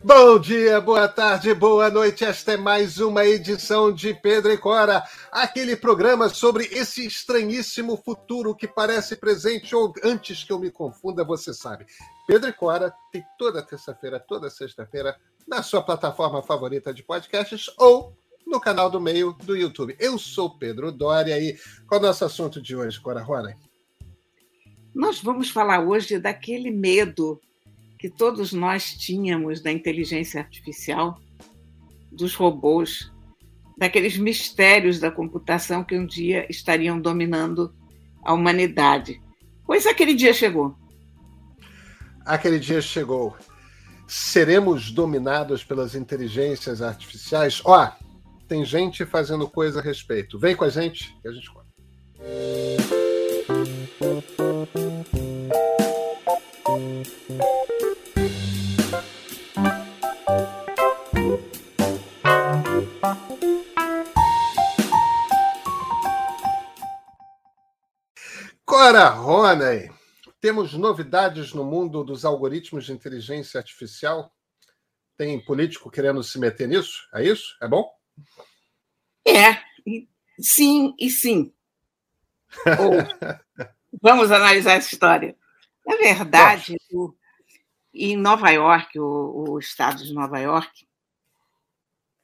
Bom dia, boa tarde, boa noite. Esta é mais uma edição de Pedro e Cora, aquele programa sobre esse estranhíssimo futuro que parece presente ou antes que eu me confunda, você sabe. Pedro e Cora tem toda terça-feira, toda sexta-feira na sua plataforma favorita de podcasts ou no canal do meio do YouTube. Eu sou Pedro Doria e qual é o nosso assunto de hoje, Cora Rona? Nós vamos falar hoje daquele medo que todos nós tínhamos da inteligência artificial, dos robôs, daqueles mistérios da computação que um dia estariam dominando a humanidade. Pois aquele dia chegou. Aquele dia chegou. Seremos dominados pelas inteligências artificiais? Ó, tem gente fazendo coisa a respeito. Vem com a gente que a gente conta. Cora Roney, temos novidades no mundo dos algoritmos de inteligência artificial? Tem político querendo se meter nisso? É isso? É bom? É, sim e sim. vamos analisar essa história. Na verdade, o, em Nova York, o, o estado de Nova York,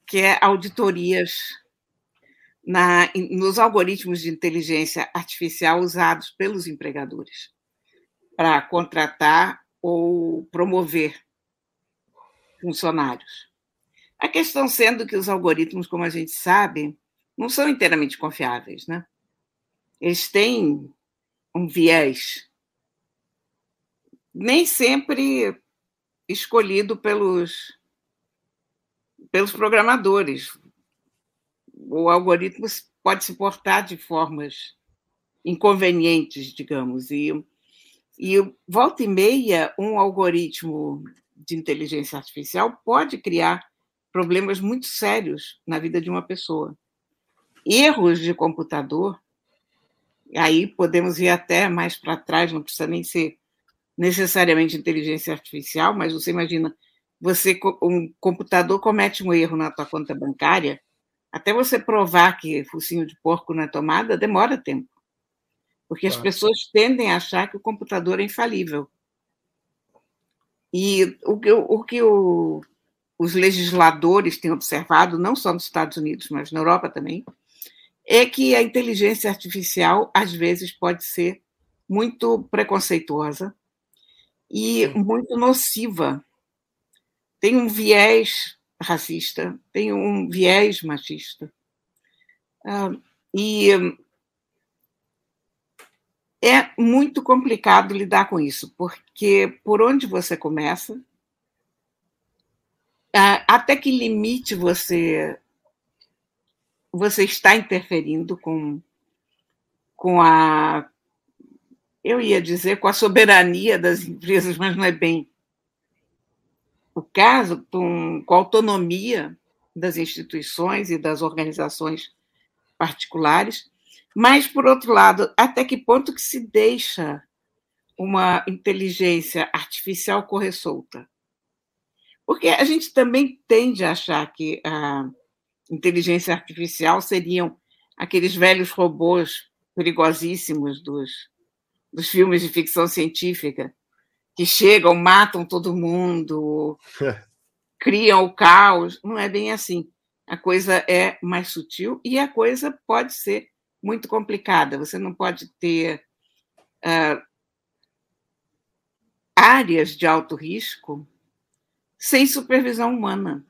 quer auditorias na, nos algoritmos de inteligência artificial usados pelos empregadores para contratar ou promover funcionários. A questão sendo que os algoritmos, como a gente sabe, não são inteiramente confiáveis, né? Eles têm um viés nem sempre escolhido pelos pelos programadores o algoritmo pode se portar de formas inconvenientes, digamos, e, e volta e meia um algoritmo de inteligência artificial pode criar problemas muito sérios na vida de uma pessoa. Erros de computador, aí podemos ir até mais para trás, não precisa nem ser necessariamente inteligência artificial, mas você imagina, você um computador comete um erro na tua conta bancária, até você provar que focinho de porco na tomada, demora tempo. Porque as pessoas tendem a achar que o computador é infalível. E o que, o, que o, os legisladores têm observado, não só nos Estados Unidos, mas na Europa também, é que a inteligência artificial, às vezes, pode ser muito preconceituosa e muito nociva. Tem um viés racista, tem um viés machista. Uh, e é muito complicado lidar com isso, porque por onde você começa, uh, até que limite você você está interferindo com, com a eu ia dizer com a soberania das empresas, mas não é bem o caso com, com a autonomia das instituições e das organizações particulares, mas, por outro lado, até que ponto que se deixa uma inteligência artificial correr solta? Porque a gente também tende a achar que a inteligência artificial seriam aqueles velhos robôs perigosíssimos dos, dos filmes de ficção científica, que chegam, matam todo mundo, criam o caos. Não é bem assim. A coisa é mais sutil e a coisa pode ser muito complicada. Você não pode ter uh, áreas de alto risco sem supervisão humana.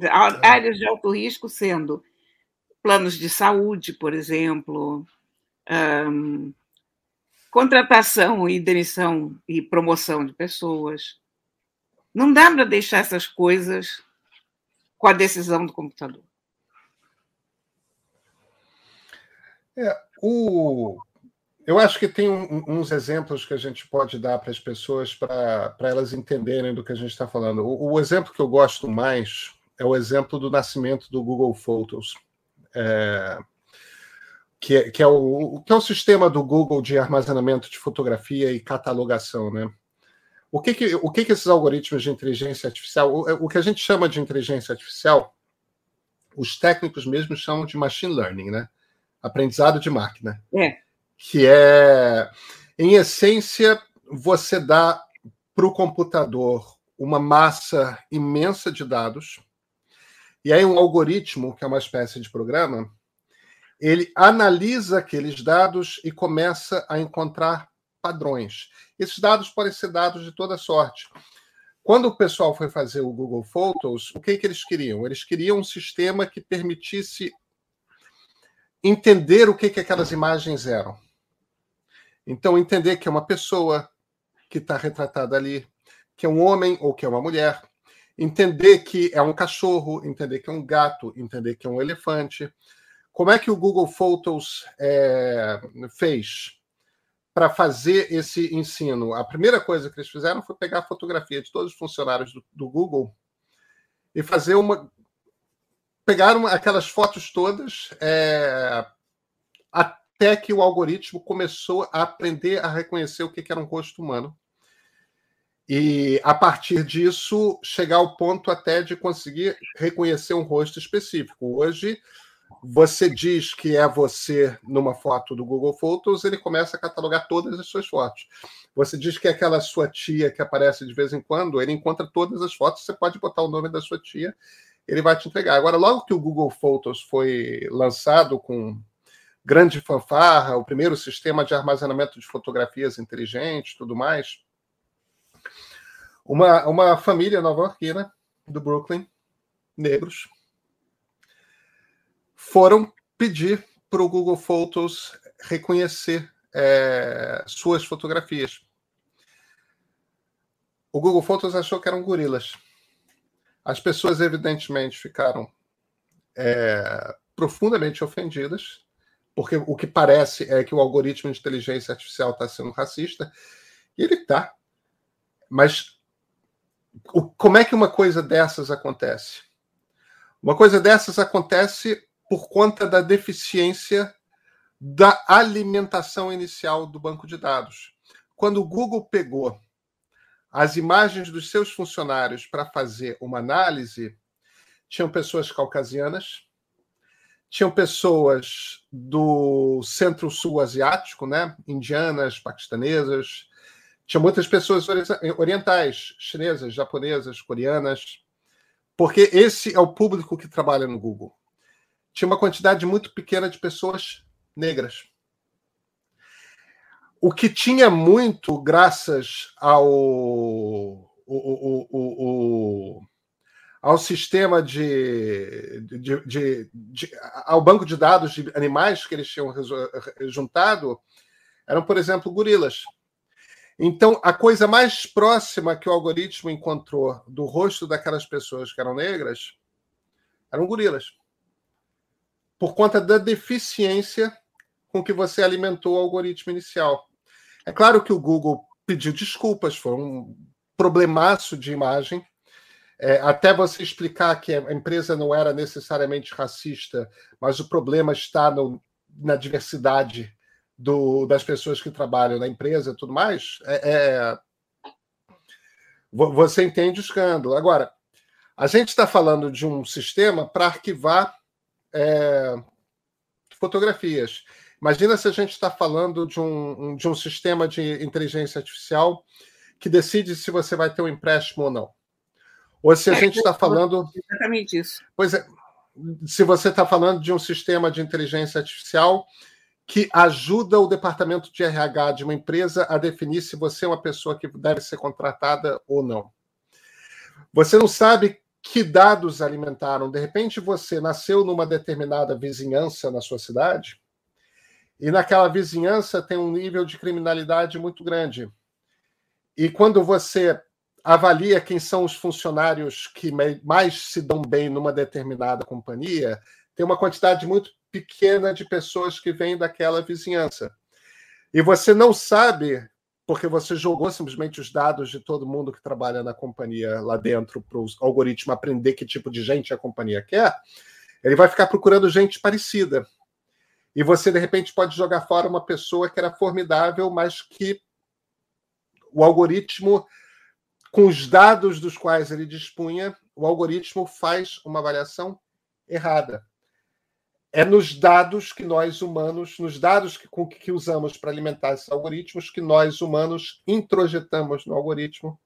Tá. Áreas de alto risco sendo planos de saúde, por exemplo, um, contratação e demissão e promoção de pessoas. Não dá para deixar essas coisas com a decisão do computador. É, o... Eu acho que tem um, uns exemplos que a gente pode dar para as pessoas para elas entenderem do que a gente está falando. O, o, exemplo que eu gosto mais é o exemplo do nascimento do Google Photos. É, que é, que, é o, que é o sistema do Google de armazenamento de fotografia e catalogação, né? O que, que, o que, que esses algoritmos de inteligência artificial, o, o que a gente chama de inteligência artificial, os técnicos mesmo chamam de machine learning, né? Aprendizado de máquina. É. Que é, em essência, você dá para o computador uma massa imensa de dados, e aí um algoritmo, que é uma espécie de programa, ele analisa aqueles dados e começa a encontrar padrões. Esses dados podem ser dados de toda sorte. Quando o pessoal foi fazer o Google Photos, o que, que eles queriam? Eles queriam um sistema que permitisse entender o que, que aquelas imagens eram. Então, entender que é uma pessoa que está retratada ali, que é um homem ou que é uma mulher, entender que é um cachorro, entender que é um gato, entender que é um elefante. Como é que o Google Photos é, fez para fazer esse ensino? A primeira coisa que eles fizeram foi pegar a fotografia de todos os funcionários do, do Google e fazer uma. Pegaram aquelas fotos todas é, até que o algoritmo começou a aprender a reconhecer o que era um rosto humano. E a partir disso, chegar ao ponto até de conseguir reconhecer um rosto específico. Hoje, você diz que é você numa foto do Google Photos, ele começa a catalogar todas as suas fotos. Você diz que é aquela sua tia que aparece de vez em quando, ele encontra todas as fotos, você pode botar o nome da sua tia, ele vai te entregar. Agora, logo que o Google Photos foi lançado com grande fanfarra, o primeiro sistema de armazenamento de fotografias inteligente, tudo mais, uma, uma família nova-iorquina do Brooklyn, negros, foram pedir para o Google Photos reconhecer é, suas fotografias. O Google Photos achou que eram gorilas. As pessoas, evidentemente, ficaram é, profundamente ofendidas, porque o que parece é que o algoritmo de inteligência artificial está sendo racista, e ele está. Mas o, como é que uma coisa dessas acontece? Uma coisa dessas acontece por conta da deficiência da alimentação inicial do banco de dados. Quando o Google pegou as imagens dos seus funcionários para fazer uma análise, tinham pessoas caucasianas, tinham pessoas do centro-sul asiático, né? indianas, paquistanesas, tinha muitas pessoas orientais, chinesas, japonesas, coreanas, porque esse é o público que trabalha no Google tinha uma quantidade muito pequena de pessoas negras. O que tinha muito, graças ao, o, o, o, ao sistema de, de, de, de, ao banco de dados de animais que eles tinham juntado, eram, por exemplo, gorilas. Então, a coisa mais próxima que o algoritmo encontrou do rosto daquelas pessoas que eram negras eram gorilas por conta da deficiência com que você alimentou o algoritmo inicial. É claro que o Google pediu desculpas, foi um problemaço de imagem. É, até você explicar que a empresa não era necessariamente racista, mas o problema está no, na diversidade do, das pessoas que trabalham na empresa e tudo mais, é, é, você entende o escândalo. Agora, a gente está falando de um sistema para arquivar é, fotografias. Imagina se a gente está falando de um, de um sistema de inteligência artificial que decide se você vai ter um empréstimo ou não. Ou se a é, gente está falando. Exatamente isso. Pois é. Se você está falando de um sistema de inteligência artificial que ajuda o departamento de RH de uma empresa a definir se você é uma pessoa que deve ser contratada ou não. Você não sabe que dados alimentaram. De repente, você nasceu numa determinada vizinhança na sua cidade, e naquela vizinhança tem um nível de criminalidade muito grande. E quando você avalia quem são os funcionários que mais se dão bem numa determinada companhia, tem uma quantidade muito pequena de pessoas que vêm daquela vizinhança. E você não sabe porque você jogou simplesmente os dados de todo mundo que trabalha na companhia lá dentro para o algoritmo aprender que tipo de gente a companhia quer, ele vai ficar procurando gente parecida. E você, de repente, pode jogar fora uma pessoa que era formidável, mas que o algoritmo com os dados dos quais ele dispunha, o algoritmo faz uma avaliação errada. É nos dados que nós humanos, nos dados que, com que usamos para alimentar esses algoritmos, que nós humanos introjetamos no algoritmo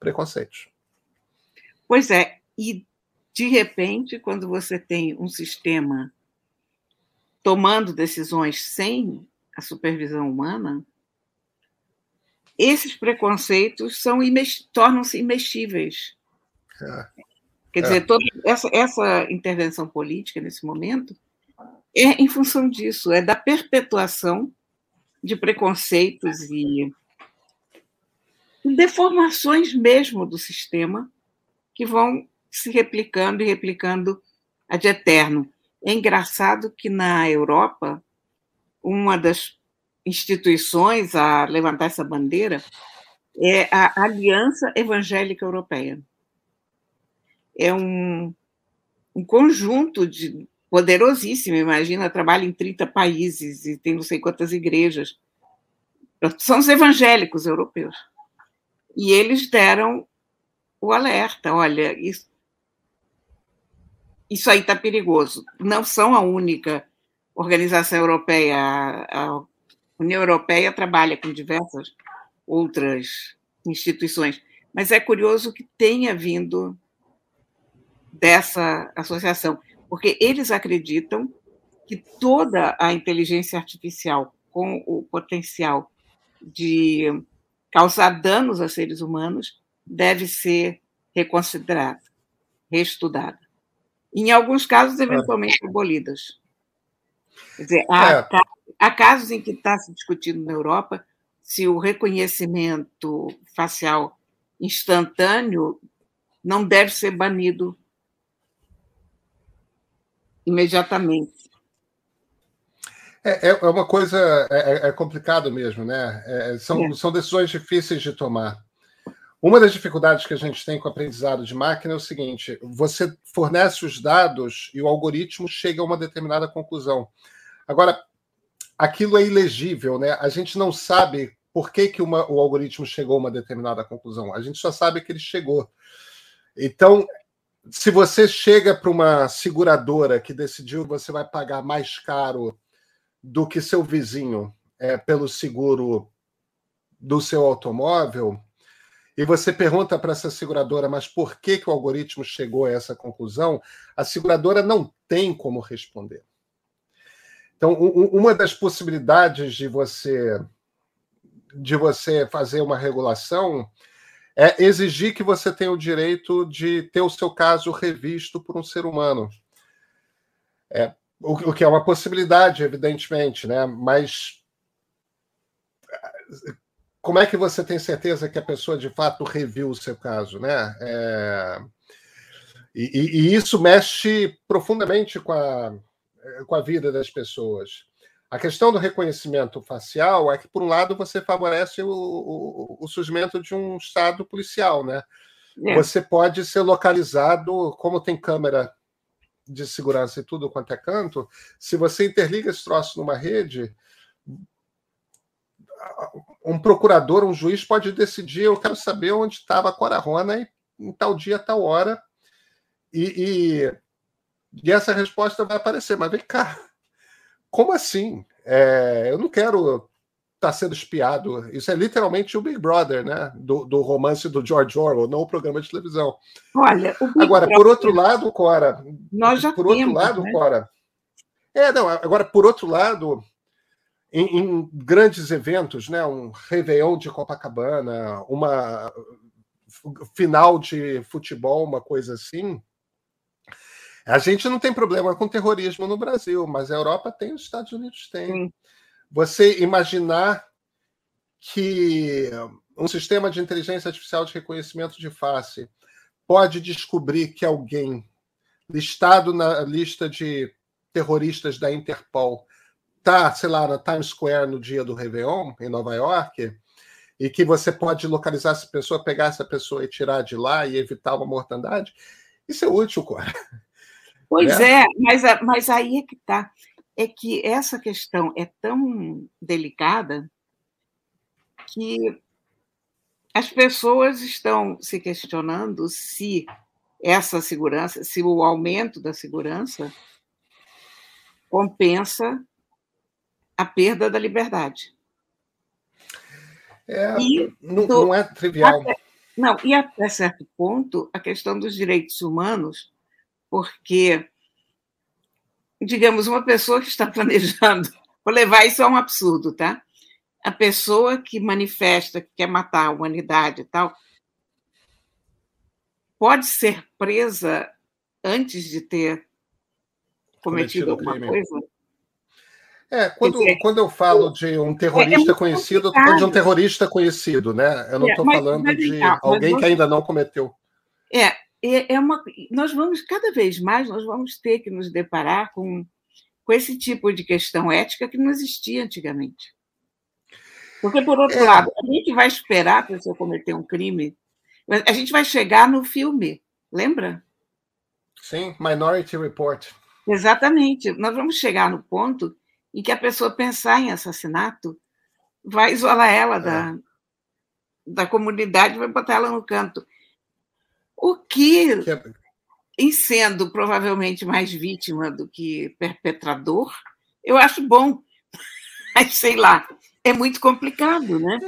preconceitos. Pois é, e de repente, quando você tem um sistema tomando decisões sem a supervisão humana, esses preconceitos são tornam-se imexíveis. É. Quer é. dizer, toda essa, essa intervenção política nesse momento é em função disso, é da perpetuação de preconceitos e deformações mesmo do sistema que vão se replicando e replicando ad eterno. É engraçado que na Europa, uma das instituições a levantar essa bandeira é a Aliança Evangélica Europeia. É um, um conjunto de poderosíssimo, imagina, trabalha em 30 países e tem não sei quantas igrejas. São os evangélicos europeus. E eles deram o alerta: olha, isso, isso aí está perigoso. Não são a única organização europeia. A União Europeia trabalha com diversas outras instituições, mas é curioso que tenha vindo dessa associação, porque eles acreditam que toda a inteligência artificial com o potencial de causar danos a seres humanos deve ser reconsiderada, reestudada. Em alguns casos, eventualmente é. abolidas. Quer dizer, há, é. há casos em que está se discutindo na Europa se o reconhecimento facial instantâneo não deve ser banido imediatamente. É, é uma coisa, é, é complicado mesmo, né? É, são, é. são decisões difíceis de tomar. Uma das dificuldades que a gente tem com o aprendizado de máquina é o seguinte: você fornece os dados e o algoritmo chega a uma determinada conclusão. Agora, aquilo é ilegível, né? A gente não sabe por que, que uma, o algoritmo chegou a uma determinada conclusão. A gente só sabe que ele chegou. Então, se você chega para uma seguradora que decidiu que você vai pagar mais caro do que seu vizinho é, pelo seguro do seu automóvel, e você pergunta para essa seguradora, mas por que, que o algoritmo chegou a essa conclusão? A seguradora não tem como responder. Então, uma das possibilidades de você de você fazer uma regulação é exigir que você tenha o direito de ter o seu caso revisto por um ser humano. É, o, o que é uma possibilidade, evidentemente, né? Mas como é que você tem certeza que a pessoa de fato reviu o seu caso, né? É... E, e, isso mexe profundamente com a, com a vida das pessoas. A questão do reconhecimento facial é que, por um lado, você favorece o, o, o surgimento de um estado policial, né? É. Você pode ser localizado, como tem câmera de segurança e tudo quanto é canto, se você interliga esse troço numa rede, um procurador, um juiz pode decidir, eu quero saber onde estava a Cora Rona em tal dia, tal hora, e, e, e, essa resposta vai aparecer. Mas vem cá, como assim? É, eu não quero estar tá sendo espiado. Isso é literalmente o Big Brother, né? Do, do romance do George Orwell, não o programa de televisão. Olha, agora, por outro lado, Cora, nós já por temos, outro lado, né? Cora, é, não, agora, por outro lado, em, em, grandes eventos, né? um Réveillon de Copacabana, uma final de futebol, uma coisa assim. A gente não tem problema com terrorismo no Brasil, mas a Europa tem, os Estados Unidos tem. Sim. Você imaginar que um sistema de inteligência artificial de reconhecimento de face pode descobrir que alguém listado na lista de terroristas da Interpol tá, sei lá, na Times Square no dia do Réveillon, em Nova York, e que você pode localizar essa pessoa, pegar essa pessoa e tirar de lá e evitar uma mortandade, isso é útil, cara. Pois é, é mas, mas aí é que está. É que essa questão é tão delicada que as pessoas estão se questionando se essa segurança, se o aumento da segurança compensa a perda da liberdade. É, e, não, do, não, é trivial. Até, não, e até certo ponto, a questão dos direitos humanos, porque, digamos, uma pessoa que está planejando, vou levar isso a um absurdo, tá? A pessoa que manifesta que quer matar a humanidade e tal, pode ser presa antes de ter cometido, cometido alguma crime. coisa? É, quando, dizer, quando eu falo de um terrorista é, é conhecido, eu estou falando de um terrorista conhecido, né? Eu não estou é, falando de alguém que ainda não cometeu. É, é, uma. Nós vamos, cada vez mais, nós vamos ter que nos deparar com, com esse tipo de questão ética que não existia antigamente. Porque, por outro é. lado, a gente vai esperar a pessoa cometer um crime, a gente vai chegar no filme, lembra? Sim, Minority Report. Exatamente. Nós vamos chegar no ponto em que a pessoa pensar em assassinato vai isolar ela da, é. da comunidade, vai botar ela no canto. O que, é em sendo provavelmente mais vítima do que perpetrador, eu acho bom. Mas sei lá, é muito complicado, né?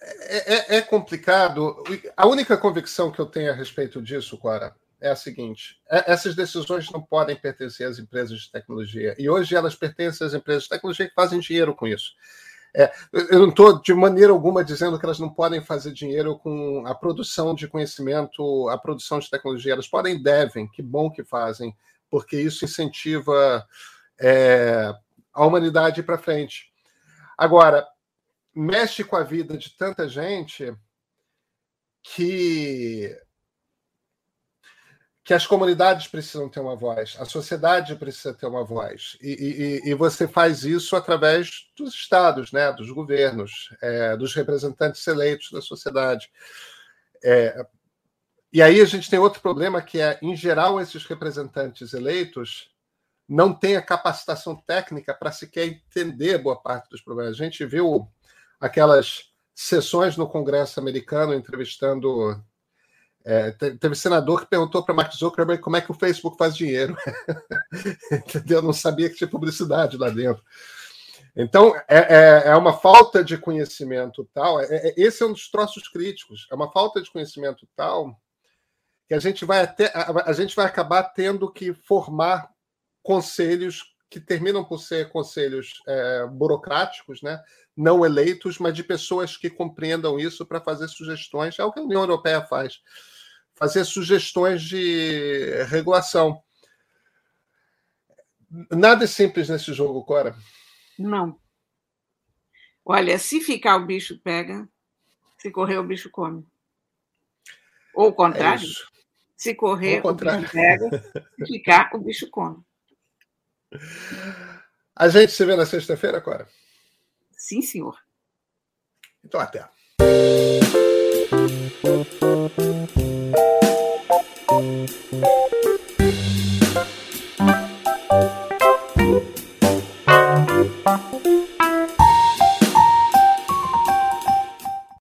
É, é, é complicado. A única convicção que eu tenho a respeito disso, Clara, é a seguinte: é, essas decisões não podem pertencer às empresas de tecnologia. E hoje elas pertencem às empresas de tecnologia que fazem dinheiro com isso. É, eu não estou de maneira alguma dizendo que elas não podem fazer dinheiro com a produção de conhecimento, a produção de tecnologia. Elas podem devem, que bom que fazem, porque isso incentiva é, a humanidade para frente. Agora, mexe com a vida de tanta gente que que as comunidades precisam ter uma voz, a sociedade precisa ter uma voz. E, e, e você faz isso através dos estados, né, dos governos, é, dos representantes eleitos da sociedade. É, e aí a gente tem outro problema que é, em geral, esses representantes eleitos não têm a capacitação técnica para sequer entender boa parte dos problemas. A gente viu aquelas sessões no Congresso americano entrevistando é, teve senador que perguntou para Mark Zuckerberg como é que o Facebook faz dinheiro. Entendeu? Não sabia que tinha publicidade lá dentro. Então, é, é, é uma falta de conhecimento tal. É, é, esse é um dos troços críticos. É uma falta de conhecimento tal que a gente vai até a, a gente vai acabar tendo que formar conselhos que terminam por ser conselhos é, burocráticos, né? não eleitos, mas de pessoas que compreendam isso para fazer sugestões. É o que a União Europeia faz fazer sugestões de regulação. Nada é simples nesse jogo, Cora. Não. Olha, se ficar o bicho pega, se correr o bicho come. Ou o contrário. É se correr o, o bicho pega, se ficar o bicho come. A gente se vê na sexta-feira, Cora? Sim, senhor. Então até.